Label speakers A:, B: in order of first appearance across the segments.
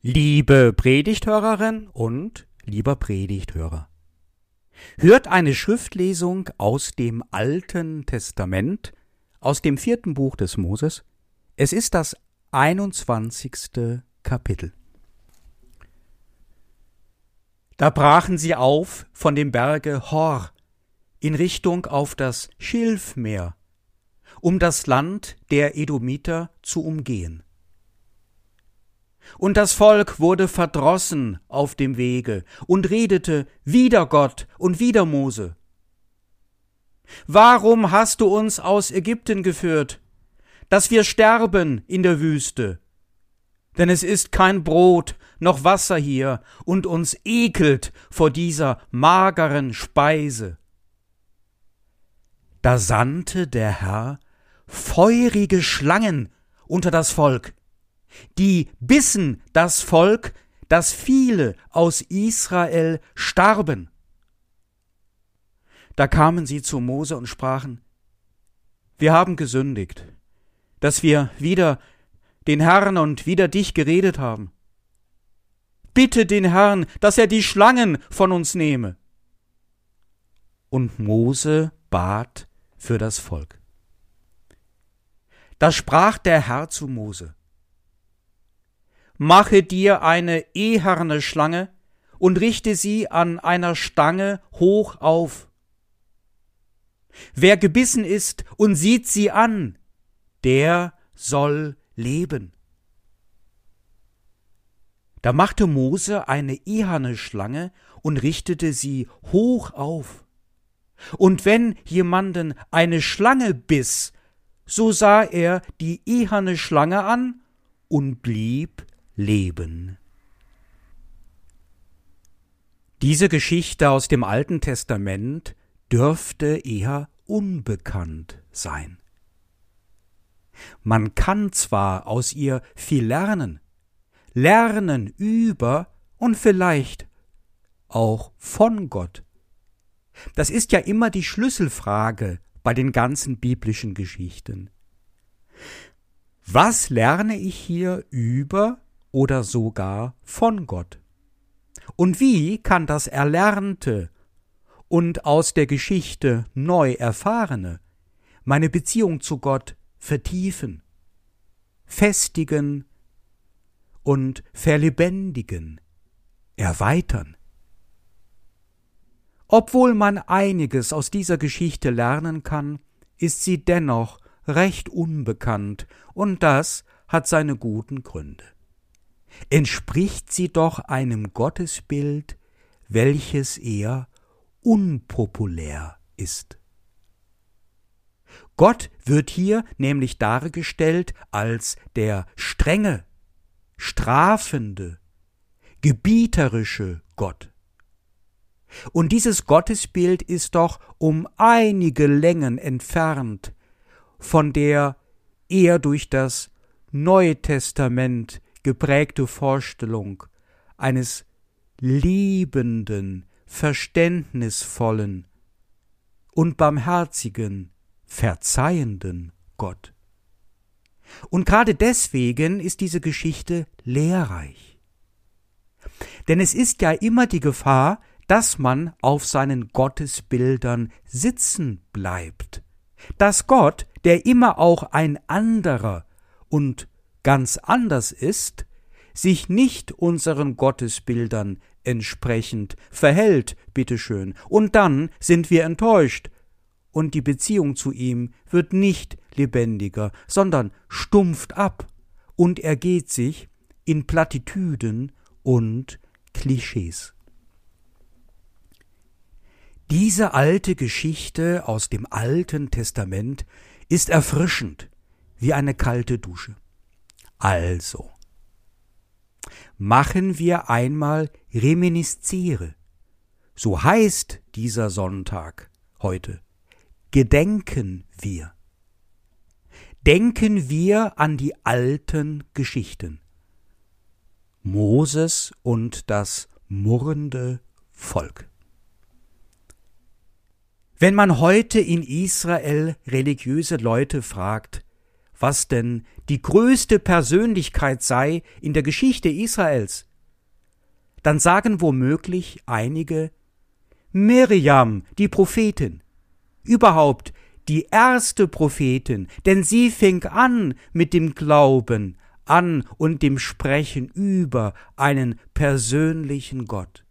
A: Liebe Predigthörerin und lieber Predigthörer. Hört eine Schriftlesung aus dem Alten Testament, aus dem vierten Buch des Moses. Es ist das 21. Kapitel. Da brachen sie auf von dem Berge Hor in Richtung auf das Schilfmeer, um das Land der Edomiter zu umgehen. Und das Volk wurde verdrossen auf dem Wege und redete wider Gott und wider Mose. Warum hast du uns aus Ägypten geführt, dass wir sterben in der Wüste? Denn es ist kein Brot noch Wasser hier, und uns ekelt vor dieser mageren Speise. Da sandte der Herr feurige Schlangen unter das Volk, die bissen das Volk, dass viele aus Israel starben. Da kamen sie zu Mose und sprachen, wir haben gesündigt, dass wir wieder den Herrn und wieder dich geredet haben. Bitte den Herrn, dass er die Schlangen von uns nehme. Und Mose bat für das Volk. Da sprach der Herr zu Mose, Mache dir eine eherne Schlange und richte sie an einer Stange hoch auf. Wer gebissen ist und sieht sie an, der soll leben. Da machte Mose eine eherne Schlange und richtete sie hoch auf. Und wenn jemanden eine Schlange biss, so sah er die eherne Schlange an und blieb leben. Diese Geschichte aus dem Alten Testament dürfte eher unbekannt sein. Man kann zwar aus ihr viel lernen, lernen über und vielleicht auch von Gott. Das ist ja immer die Schlüsselfrage bei den ganzen biblischen Geschichten. Was lerne ich hier über oder sogar von Gott? Und wie kann das Erlernte und aus der Geschichte neu Erfahrene meine Beziehung zu Gott vertiefen, festigen und verlebendigen, erweitern? Obwohl man einiges aus dieser Geschichte lernen kann, ist sie dennoch recht unbekannt, und das hat seine guten Gründe entspricht sie doch einem Gottesbild, welches eher unpopulär ist. Gott wird hier nämlich dargestellt als der strenge, strafende, gebieterische Gott. Und dieses Gottesbild ist doch um einige Längen entfernt von der eher durch das Neue Testament geprägte Vorstellung eines liebenden, verständnisvollen und barmherzigen, verzeihenden Gott. Und gerade deswegen ist diese Geschichte lehrreich. Denn es ist ja immer die Gefahr, dass man auf seinen Gottesbildern sitzen bleibt, dass Gott, der immer auch ein anderer und ganz anders ist, sich nicht unseren Gottesbildern entsprechend verhält, bitteschön, und dann sind wir enttäuscht, und die Beziehung zu ihm wird nicht lebendiger, sondern stumpft ab und ergeht sich in Plattitüden und Klischees. Diese alte Geschichte aus dem Alten Testament ist erfrischend wie eine kalte Dusche. Also, machen wir einmal Reminisziere. So heißt dieser Sonntag heute. Gedenken wir. Denken wir an die alten Geschichten. Moses und das murrende Volk. Wenn man heute in Israel religiöse Leute fragt, was denn die größte Persönlichkeit sei in der Geschichte Israels, dann sagen womöglich einige Miriam, die Prophetin, überhaupt die erste Prophetin, denn sie fing an mit dem Glauben an und dem Sprechen über einen persönlichen Gott.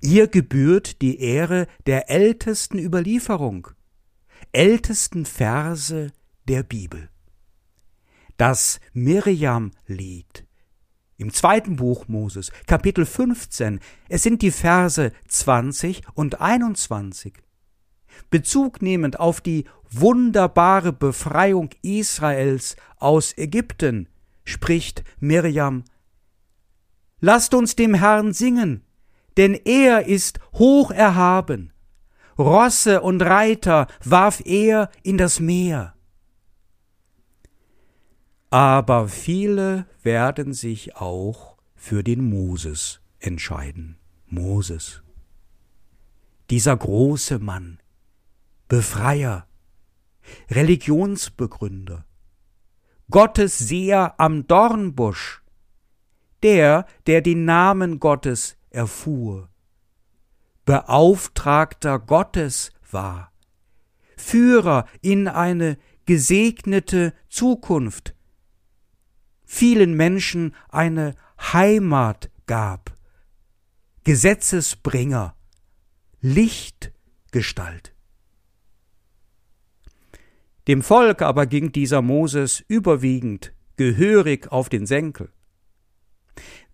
A: Ihr gebührt die Ehre der ältesten Überlieferung, ältesten Verse der Bibel. Das Miriam-Lied im zweiten Buch Moses, Kapitel 15, es sind die Verse 20 und 21. Bezug nehmend auf die wunderbare Befreiung Israels aus Ägypten, spricht Miriam Lasst uns dem Herrn singen, denn er ist hoch erhaben. Rosse und Reiter warf er in das Meer. Aber viele werden sich auch für den Moses entscheiden. Moses. Dieser große Mann, Befreier, Religionsbegründer, Gottes Seher am Dornbusch, der, der den Namen Gottes erfuhr, Beauftragter Gottes war, Führer in eine gesegnete Zukunft, vielen Menschen eine Heimat gab, Gesetzesbringer, Lichtgestalt. Dem Volk aber ging dieser Moses überwiegend gehörig auf den Senkel.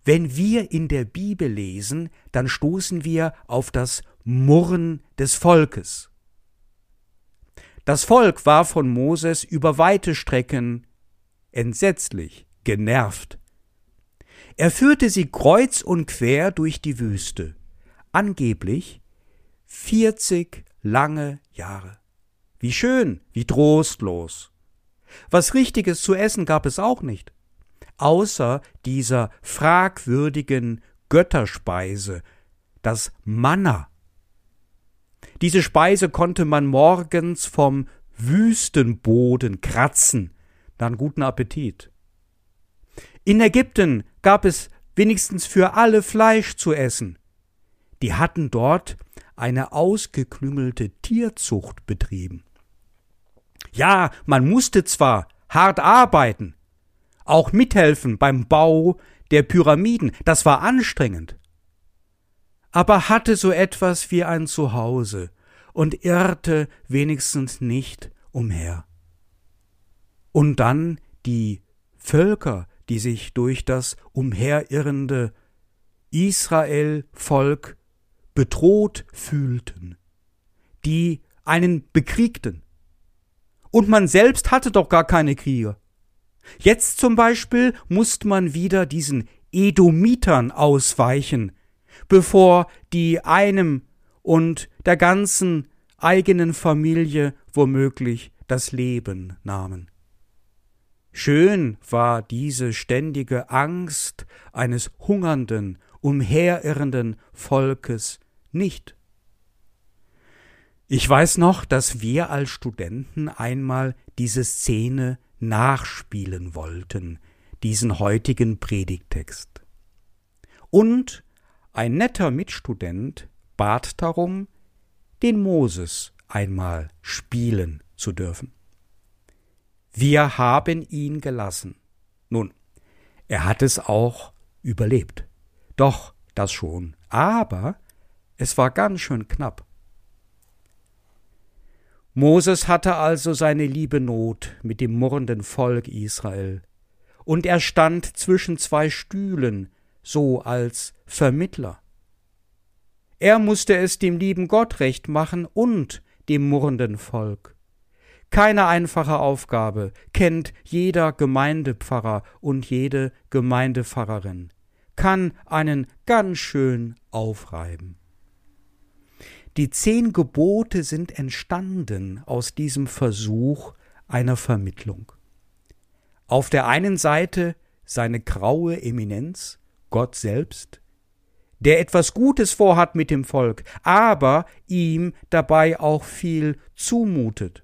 A: Wenn wir in der Bibel lesen, dann stoßen wir auf das Murren des Volkes. Das Volk war von Moses über weite Strecken entsetzlich genervt. Er führte sie kreuz und quer durch die Wüste, angeblich vierzig lange Jahre. Wie schön, wie trostlos. Was Richtiges zu essen gab es auch nicht, außer dieser fragwürdigen Götterspeise, das Manna. Diese Speise konnte man morgens vom Wüstenboden kratzen, dann guten Appetit. In Ägypten gab es wenigstens für alle Fleisch zu essen. Die hatten dort eine ausgeklüngelte Tierzucht betrieben. Ja, man musste zwar hart arbeiten, auch mithelfen beim Bau der Pyramiden, das war anstrengend, aber hatte so etwas wie ein Zuhause und irrte wenigstens nicht umher. Und dann die Völker, die sich durch das umherirrende Israel-Volk bedroht fühlten, die einen bekriegten. Und man selbst hatte doch gar keine Kriege. Jetzt zum Beispiel musste man wieder diesen Edomitern ausweichen, bevor die einem und der ganzen eigenen Familie womöglich das Leben nahmen. Schön war diese ständige Angst eines hungernden, umherirrenden Volkes nicht. Ich weiß noch, dass wir als Studenten einmal diese Szene nachspielen wollten, diesen heutigen Predigtext. Und ein netter Mitstudent bat darum, den Moses einmal spielen zu dürfen. Wir haben ihn gelassen. Nun, er hat es auch überlebt. Doch, das schon. Aber es war ganz schön knapp. Moses hatte also seine liebe Not mit dem murrenden Volk Israel, und er stand zwischen zwei Stühlen, so als Vermittler. Er musste es dem lieben Gott recht machen und dem murrenden Volk. Keine einfache Aufgabe, kennt jeder Gemeindepfarrer und jede Gemeindepfarrerin, kann einen ganz schön aufreiben. Die zehn Gebote sind entstanden aus diesem Versuch einer Vermittlung. Auf der einen Seite seine graue Eminenz, Gott selbst, der etwas Gutes vorhat mit dem Volk, aber ihm dabei auch viel zumutet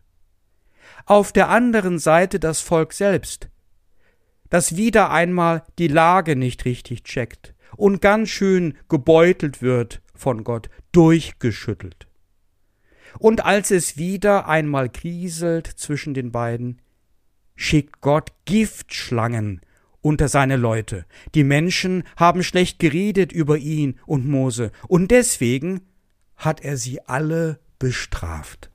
A: auf der anderen Seite das Volk selbst, das wieder einmal die Lage nicht richtig checkt und ganz schön gebeutelt wird von Gott, durchgeschüttelt. Und als es wieder einmal kriselt zwischen den beiden, schickt Gott Giftschlangen unter seine Leute. Die Menschen haben schlecht geredet über ihn und Mose, und deswegen hat er sie alle bestraft.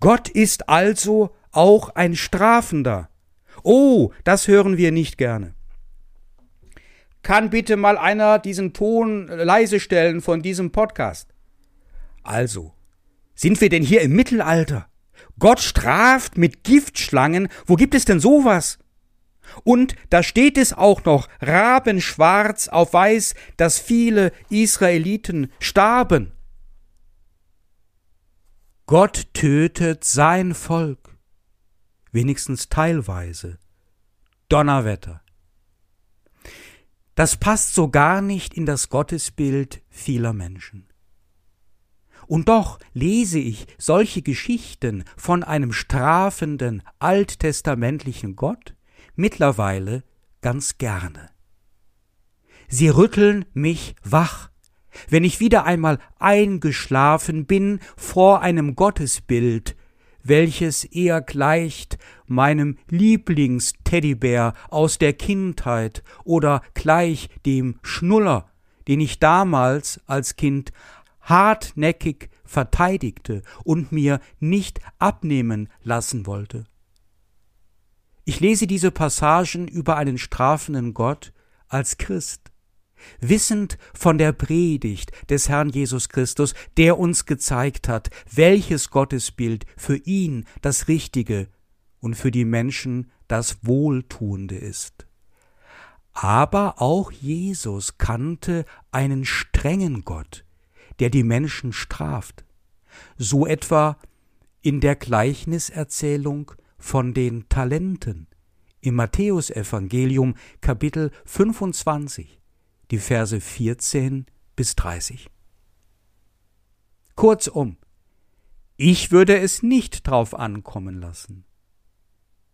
A: Gott ist also auch ein Strafender. Oh, das hören wir nicht gerne. Kann bitte mal einer diesen Ton leise stellen von diesem Podcast? Also, sind wir denn hier im Mittelalter? Gott straft mit Giftschlangen? Wo gibt es denn sowas? Und da steht es auch noch rabenschwarz auf weiß, dass viele Israeliten starben. Gott tötet sein Volk, wenigstens teilweise. Donnerwetter. Das passt so gar nicht in das Gottesbild vieler Menschen. Und doch lese ich solche Geschichten von einem strafenden alttestamentlichen Gott mittlerweile ganz gerne. Sie rütteln mich wach, wenn ich wieder einmal eingeschlafen bin vor einem Gottesbild, welches eher gleicht meinem Lieblingsteddybär aus der Kindheit oder gleich dem Schnuller, den ich damals als Kind hartnäckig verteidigte und mir nicht abnehmen lassen wollte. Ich lese diese Passagen über einen strafenden Gott als Christ, wissend von der Predigt des Herrn Jesus Christus, der uns gezeigt hat, welches Gottesbild für ihn das Richtige und für die Menschen das Wohltuende ist. Aber auch Jesus kannte einen strengen Gott, der die Menschen straft, so etwa in der Gleichniserzählung von den Talenten im Matthäusevangelium Kapitel 25, die Verse 14 bis 30. Kurzum, ich würde es nicht drauf ankommen lassen,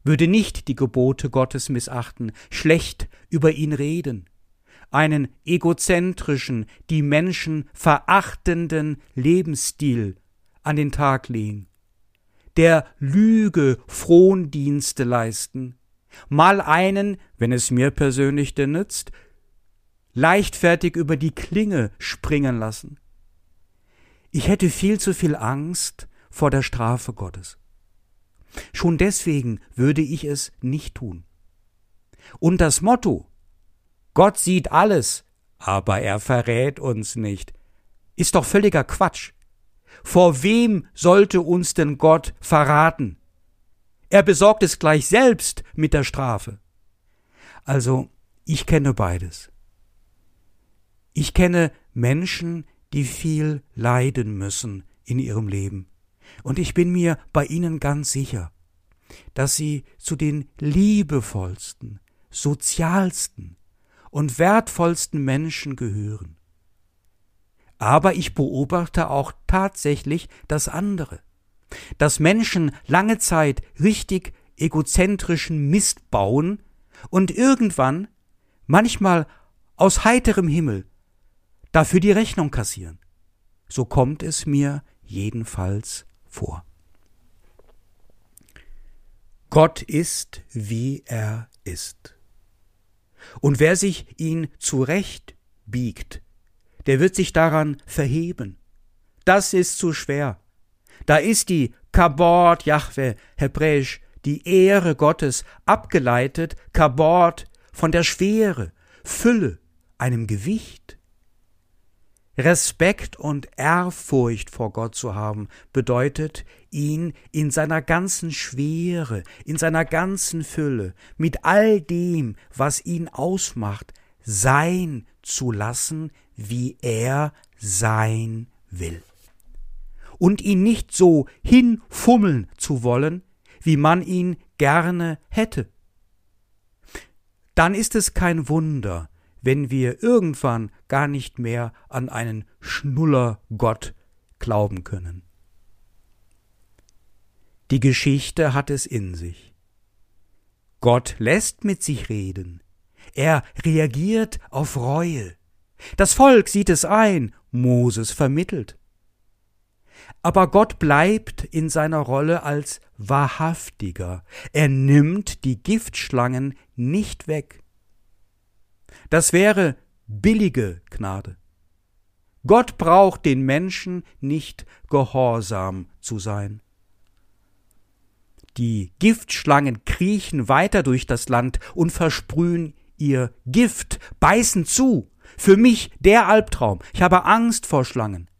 A: würde nicht die Gebote Gottes missachten, schlecht über ihn reden, einen egozentrischen, die Menschen verachtenden Lebensstil an den Tag legen, der Lüge Frondienste leisten, mal einen, wenn es mir persönlich denn nützt, leichtfertig über die Klinge springen lassen. Ich hätte viel zu viel Angst vor der Strafe Gottes. Schon deswegen würde ich es nicht tun. Und das Motto Gott sieht alles, aber er verrät uns nicht, ist doch völliger Quatsch. Vor wem sollte uns denn Gott verraten? Er besorgt es gleich selbst mit der Strafe. Also, ich kenne beides. Ich kenne Menschen, die viel leiden müssen in ihrem Leben. Und ich bin mir bei ihnen ganz sicher, dass sie zu den liebevollsten, sozialsten und wertvollsten Menschen gehören. Aber ich beobachte auch tatsächlich das andere dass Menschen lange Zeit richtig egozentrischen Mist bauen und irgendwann, manchmal aus heiterem Himmel, dafür die Rechnung kassieren. So kommt es mir jedenfalls vor. Gott ist, wie er ist. Und wer sich ihn zurecht biegt, der wird sich daran verheben. Das ist zu schwer. Da ist die Kabord Jahwe, hebräisch, die Ehre Gottes, abgeleitet, Kabord, von der Schwere, Fülle, einem Gewicht. Respekt und Ehrfurcht vor Gott zu haben, bedeutet, ihn in seiner ganzen Schwere, in seiner ganzen Fülle, mit all dem, was ihn ausmacht, sein zu lassen, wie er sein will und ihn nicht so hinfummeln zu wollen, wie man ihn gerne hätte. Dann ist es kein Wunder, wenn wir irgendwann gar nicht mehr an einen Schnullergott glauben können. Die Geschichte hat es in sich. Gott lässt mit sich reden. Er reagiert auf Reue. Das Volk sieht es ein, Moses vermittelt. Aber Gott bleibt in seiner Rolle als wahrhaftiger. Er nimmt die Giftschlangen nicht weg. Das wäre billige Gnade. Gott braucht den Menschen nicht gehorsam zu sein. Die Giftschlangen kriechen weiter durch das Land und versprühen ihr Gift, beißen zu. Für mich der Albtraum. Ich habe Angst vor Schlangen.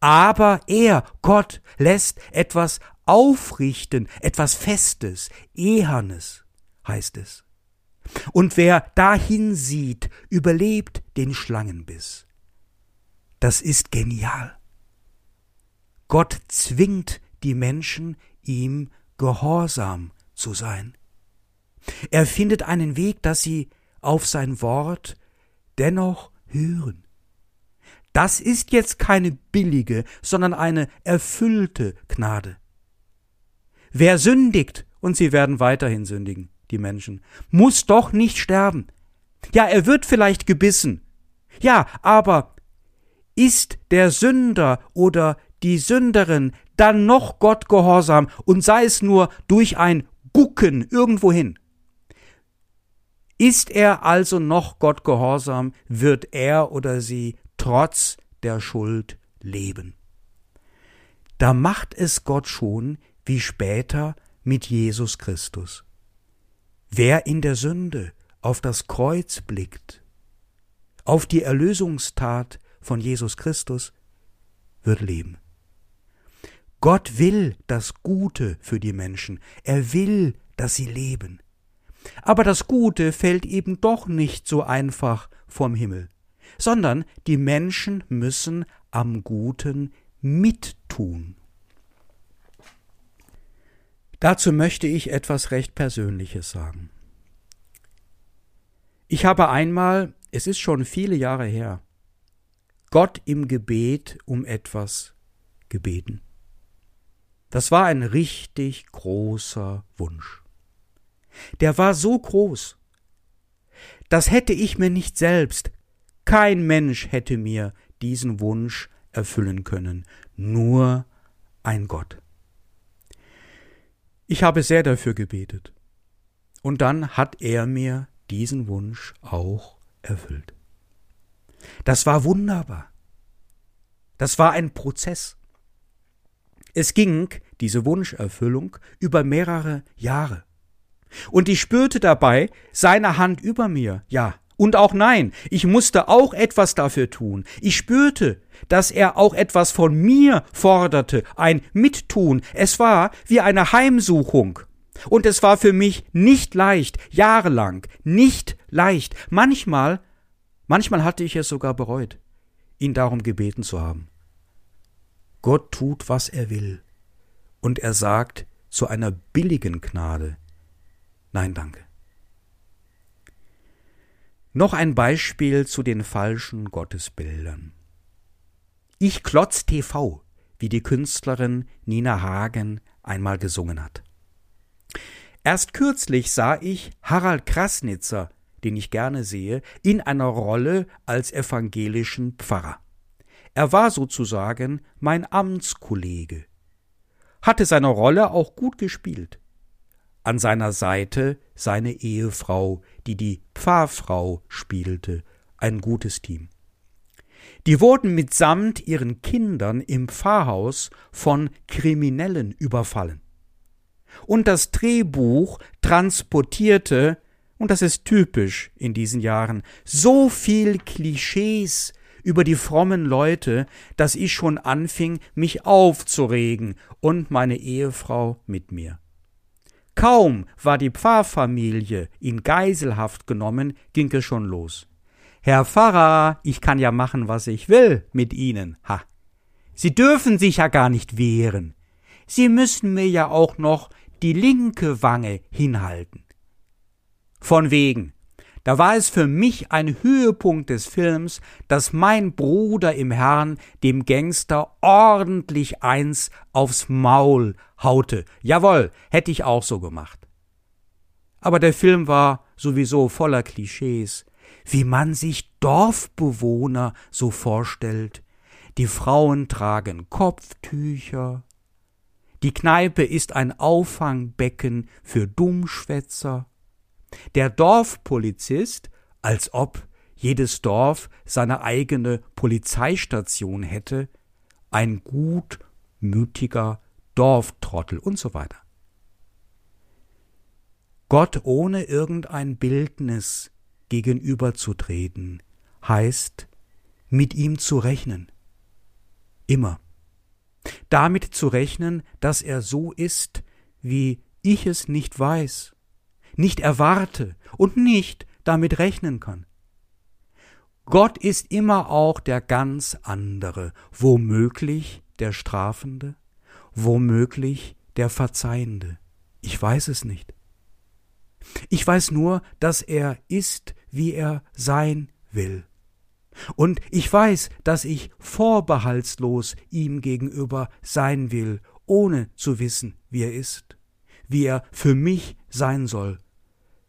A: Aber er, Gott, lässt etwas aufrichten, etwas Festes, Ehernes, heißt es. Und wer dahin sieht, überlebt den Schlangenbiss. Das ist genial. Gott zwingt die Menschen, ihm gehorsam zu sein. Er findet einen Weg, dass sie auf sein Wort dennoch hören. Das ist jetzt keine billige, sondern eine erfüllte Gnade. Wer sündigt, und sie werden weiterhin sündigen, die Menschen, muss doch nicht sterben. Ja, er wird vielleicht gebissen. Ja, aber ist der Sünder oder die Sünderin dann noch Gott gehorsam und sei es nur durch ein Gucken irgendwohin. Ist er also noch Gott gehorsam, wird er oder sie trotz der Schuld leben. Da macht es Gott schon wie später mit Jesus Christus. Wer in der Sünde auf das Kreuz blickt, auf die Erlösungstat von Jesus Christus, wird leben. Gott will das Gute für die Menschen. Er will, dass sie leben. Aber das Gute fällt eben doch nicht so einfach vom Himmel, sondern die Menschen müssen am Guten mittun. Dazu möchte ich etwas recht Persönliches sagen. Ich habe einmal, es ist schon viele Jahre her, Gott im Gebet um etwas gebeten. Das war ein richtig großer Wunsch. Der war so groß. Das hätte ich mir nicht selbst, kein Mensch hätte mir diesen Wunsch erfüllen können, nur ein Gott. Ich habe sehr dafür gebetet. Und dann hat er mir diesen Wunsch auch erfüllt. Das war wunderbar. Das war ein Prozess. Es ging, diese Wunscherfüllung, über mehrere Jahre. Und ich spürte dabei seine Hand über mir, ja, und auch nein, ich musste auch etwas dafür tun. Ich spürte, dass er auch etwas von mir forderte, ein Mittun. Es war wie eine Heimsuchung. Und es war für mich nicht leicht, jahrelang, nicht leicht. Manchmal, manchmal hatte ich es sogar bereut, ihn darum gebeten zu haben. Gott tut, was er will. Und er sagt zu einer billigen Gnade Nein, danke. Noch ein Beispiel zu den falschen Gottesbildern. Ich klotz TV, wie die Künstlerin Nina Hagen einmal gesungen hat. Erst kürzlich sah ich Harald Krasnitzer, den ich gerne sehe, in einer Rolle als evangelischen Pfarrer. Er war sozusagen mein Amtskollege, hatte seine Rolle auch gut gespielt. An seiner Seite seine Ehefrau, die die Pfarrfrau spielte, ein gutes Team. Die wurden mitsamt ihren Kindern im Pfarrhaus von Kriminellen überfallen. Und das Drehbuch transportierte, und das ist typisch in diesen Jahren, so viel Klischees über die frommen Leute, dass ich schon anfing, mich aufzuregen und meine Ehefrau mit mir. Kaum war die Pfarrfamilie in Geiselhaft genommen, ging es schon los. Herr Pfarrer, ich kann ja machen, was ich will mit Ihnen. Ha. Sie dürfen sich ja gar nicht wehren. Sie müssen mir ja auch noch die linke Wange hinhalten. Von wegen, da war es für mich ein Höhepunkt des Films, dass mein Bruder im Herrn dem Gangster ordentlich eins aufs Maul haute. Jawohl, hätte ich auch so gemacht. Aber der Film war sowieso voller Klischees, wie man sich Dorfbewohner so vorstellt. Die Frauen tragen Kopftücher. Die Kneipe ist ein Auffangbecken für Dummschwätzer. Der Dorfpolizist, als ob jedes Dorf seine eigene Polizeistation hätte, ein gutmütiger Dorftrottel und so weiter. Gott ohne irgendein Bildnis gegenüberzutreten, heißt, mit ihm zu rechnen. Immer. Damit zu rechnen, dass er so ist, wie ich es nicht weiß, nicht erwarte und nicht damit rechnen kann. Gott ist immer auch der ganz andere, womöglich der Strafende, womöglich der Verzeihende. Ich weiß es nicht. Ich weiß nur, dass er ist, wie er sein will. Und ich weiß, dass ich vorbehaltslos ihm gegenüber sein will, ohne zu wissen, wie er ist, wie er für mich sein soll,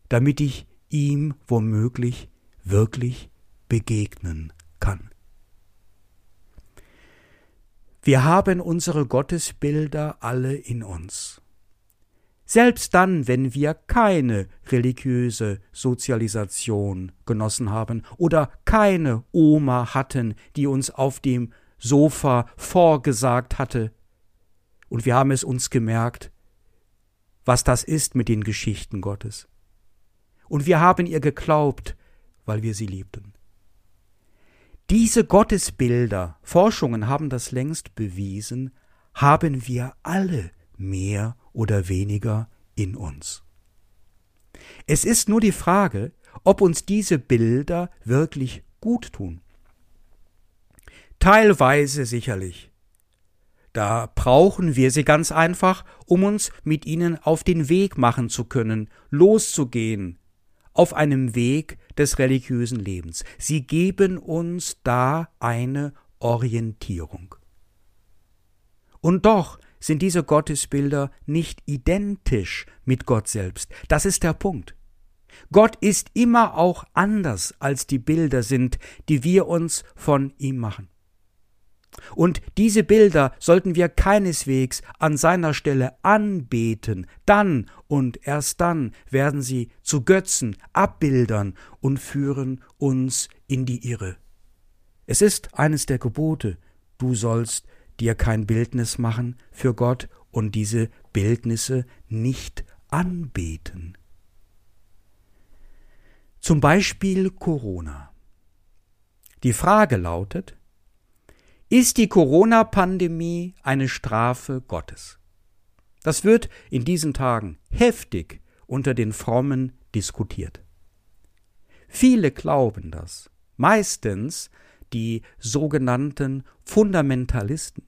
A: damit ich ihm womöglich wirklich begegnen kann. Wir haben unsere Gottesbilder alle in uns. Selbst dann, wenn wir keine religiöse Sozialisation genossen haben oder keine Oma hatten, die uns auf dem Sofa vorgesagt hatte, und wir haben es uns gemerkt, was das ist mit den Geschichten Gottes. Und wir haben ihr geglaubt, weil wir sie liebten. Diese Gottesbilder, Forschungen haben das längst bewiesen, haben wir alle mehr oder weniger in uns. Es ist nur die Frage, ob uns diese Bilder wirklich gut tun. Teilweise sicherlich. Da brauchen wir sie ganz einfach, um uns mit ihnen auf den Weg machen zu können, loszugehen, auf einem Weg des religiösen Lebens. Sie geben uns da eine Orientierung. Und doch sind diese Gottesbilder nicht identisch mit Gott selbst. Das ist der Punkt. Gott ist immer auch anders, als die Bilder sind, die wir uns von ihm machen. Und diese Bilder sollten wir keineswegs an seiner Stelle anbeten, dann und erst dann werden sie zu Götzen, Abbildern und führen uns in die Irre. Es ist eines der Gebote, du sollst dir kein Bildnis machen für Gott und diese Bildnisse nicht anbeten. Zum Beispiel Corona. Die Frage lautet, ist die Corona-Pandemie eine Strafe Gottes? Das wird in diesen Tagen heftig unter den Frommen diskutiert. Viele glauben das, meistens die sogenannten Fundamentalisten.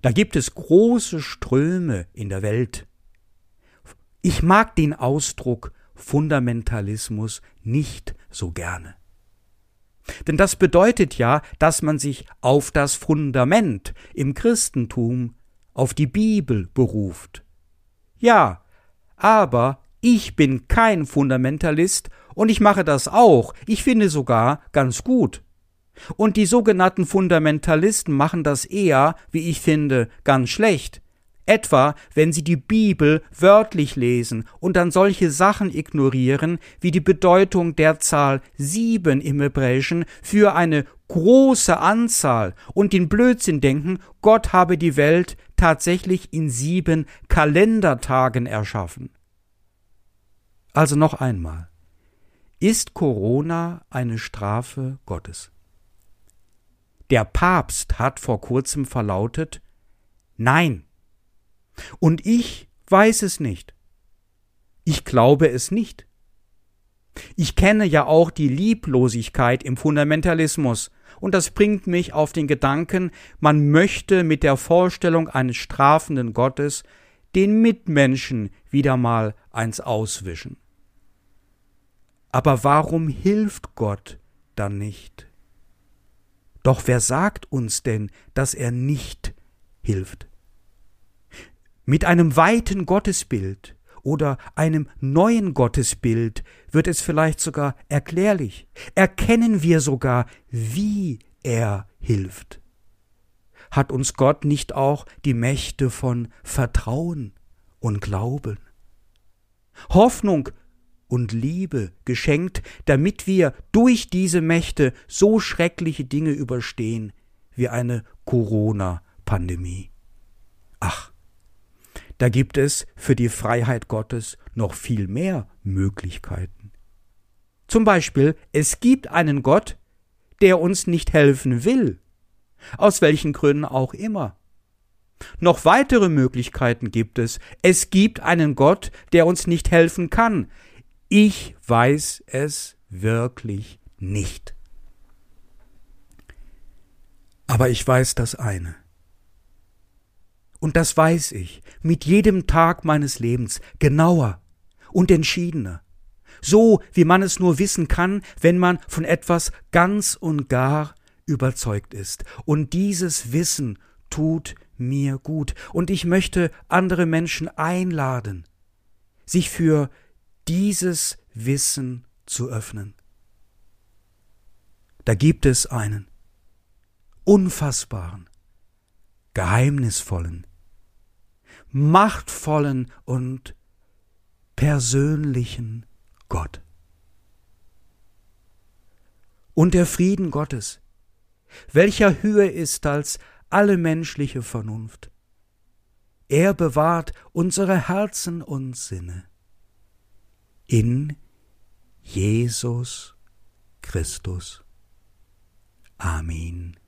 A: Da gibt es große Ströme in der Welt. Ich mag den Ausdruck Fundamentalismus nicht so gerne. Denn das bedeutet ja, dass man sich auf das Fundament im Christentum, auf die Bibel beruft. Ja, aber ich bin kein Fundamentalist und ich mache das auch, ich finde sogar ganz gut. Und die sogenannten Fundamentalisten machen das eher, wie ich finde, ganz schlecht etwa wenn sie die Bibel wörtlich lesen und dann solche Sachen ignorieren wie die Bedeutung der Zahl sieben im Hebräischen für eine große Anzahl und den Blödsinn denken, Gott habe die Welt tatsächlich in sieben Kalendertagen erschaffen. Also noch einmal. Ist Corona eine Strafe Gottes? Der Papst hat vor kurzem verlautet Nein, und ich weiß es nicht. Ich glaube es nicht. Ich kenne ja auch die Lieblosigkeit im Fundamentalismus, und das bringt mich auf den Gedanken, man möchte mit der Vorstellung eines strafenden Gottes den Mitmenschen wieder mal eins auswischen. Aber warum hilft Gott dann nicht? Doch wer sagt uns denn, dass er nicht hilft? Mit einem weiten Gottesbild oder einem neuen Gottesbild wird es vielleicht sogar erklärlich. Erkennen wir sogar, wie er hilft. Hat uns Gott nicht auch die Mächte von Vertrauen und Glauben, Hoffnung und Liebe geschenkt, damit wir durch diese Mächte so schreckliche Dinge überstehen wie eine Corona-Pandemie? Ach, da gibt es für die Freiheit Gottes noch viel mehr Möglichkeiten. Zum Beispiel, es gibt einen Gott, der uns nicht helfen will, aus welchen Gründen auch immer. Noch weitere Möglichkeiten gibt es. Es gibt einen Gott, der uns nicht helfen kann. Ich weiß es wirklich nicht. Aber ich weiß das eine. Und das weiß ich mit jedem Tag meines Lebens genauer und entschiedener, so wie man es nur wissen kann, wenn man von etwas ganz und gar überzeugt ist. Und dieses Wissen tut mir gut. Und ich möchte andere Menschen einladen, sich für dieses Wissen zu öffnen. Da gibt es einen unfassbaren, geheimnisvollen, machtvollen und persönlichen Gott. Und der Frieden Gottes, welcher höher ist als alle menschliche Vernunft. Er bewahrt unsere Herzen und Sinne in Jesus Christus. Amen.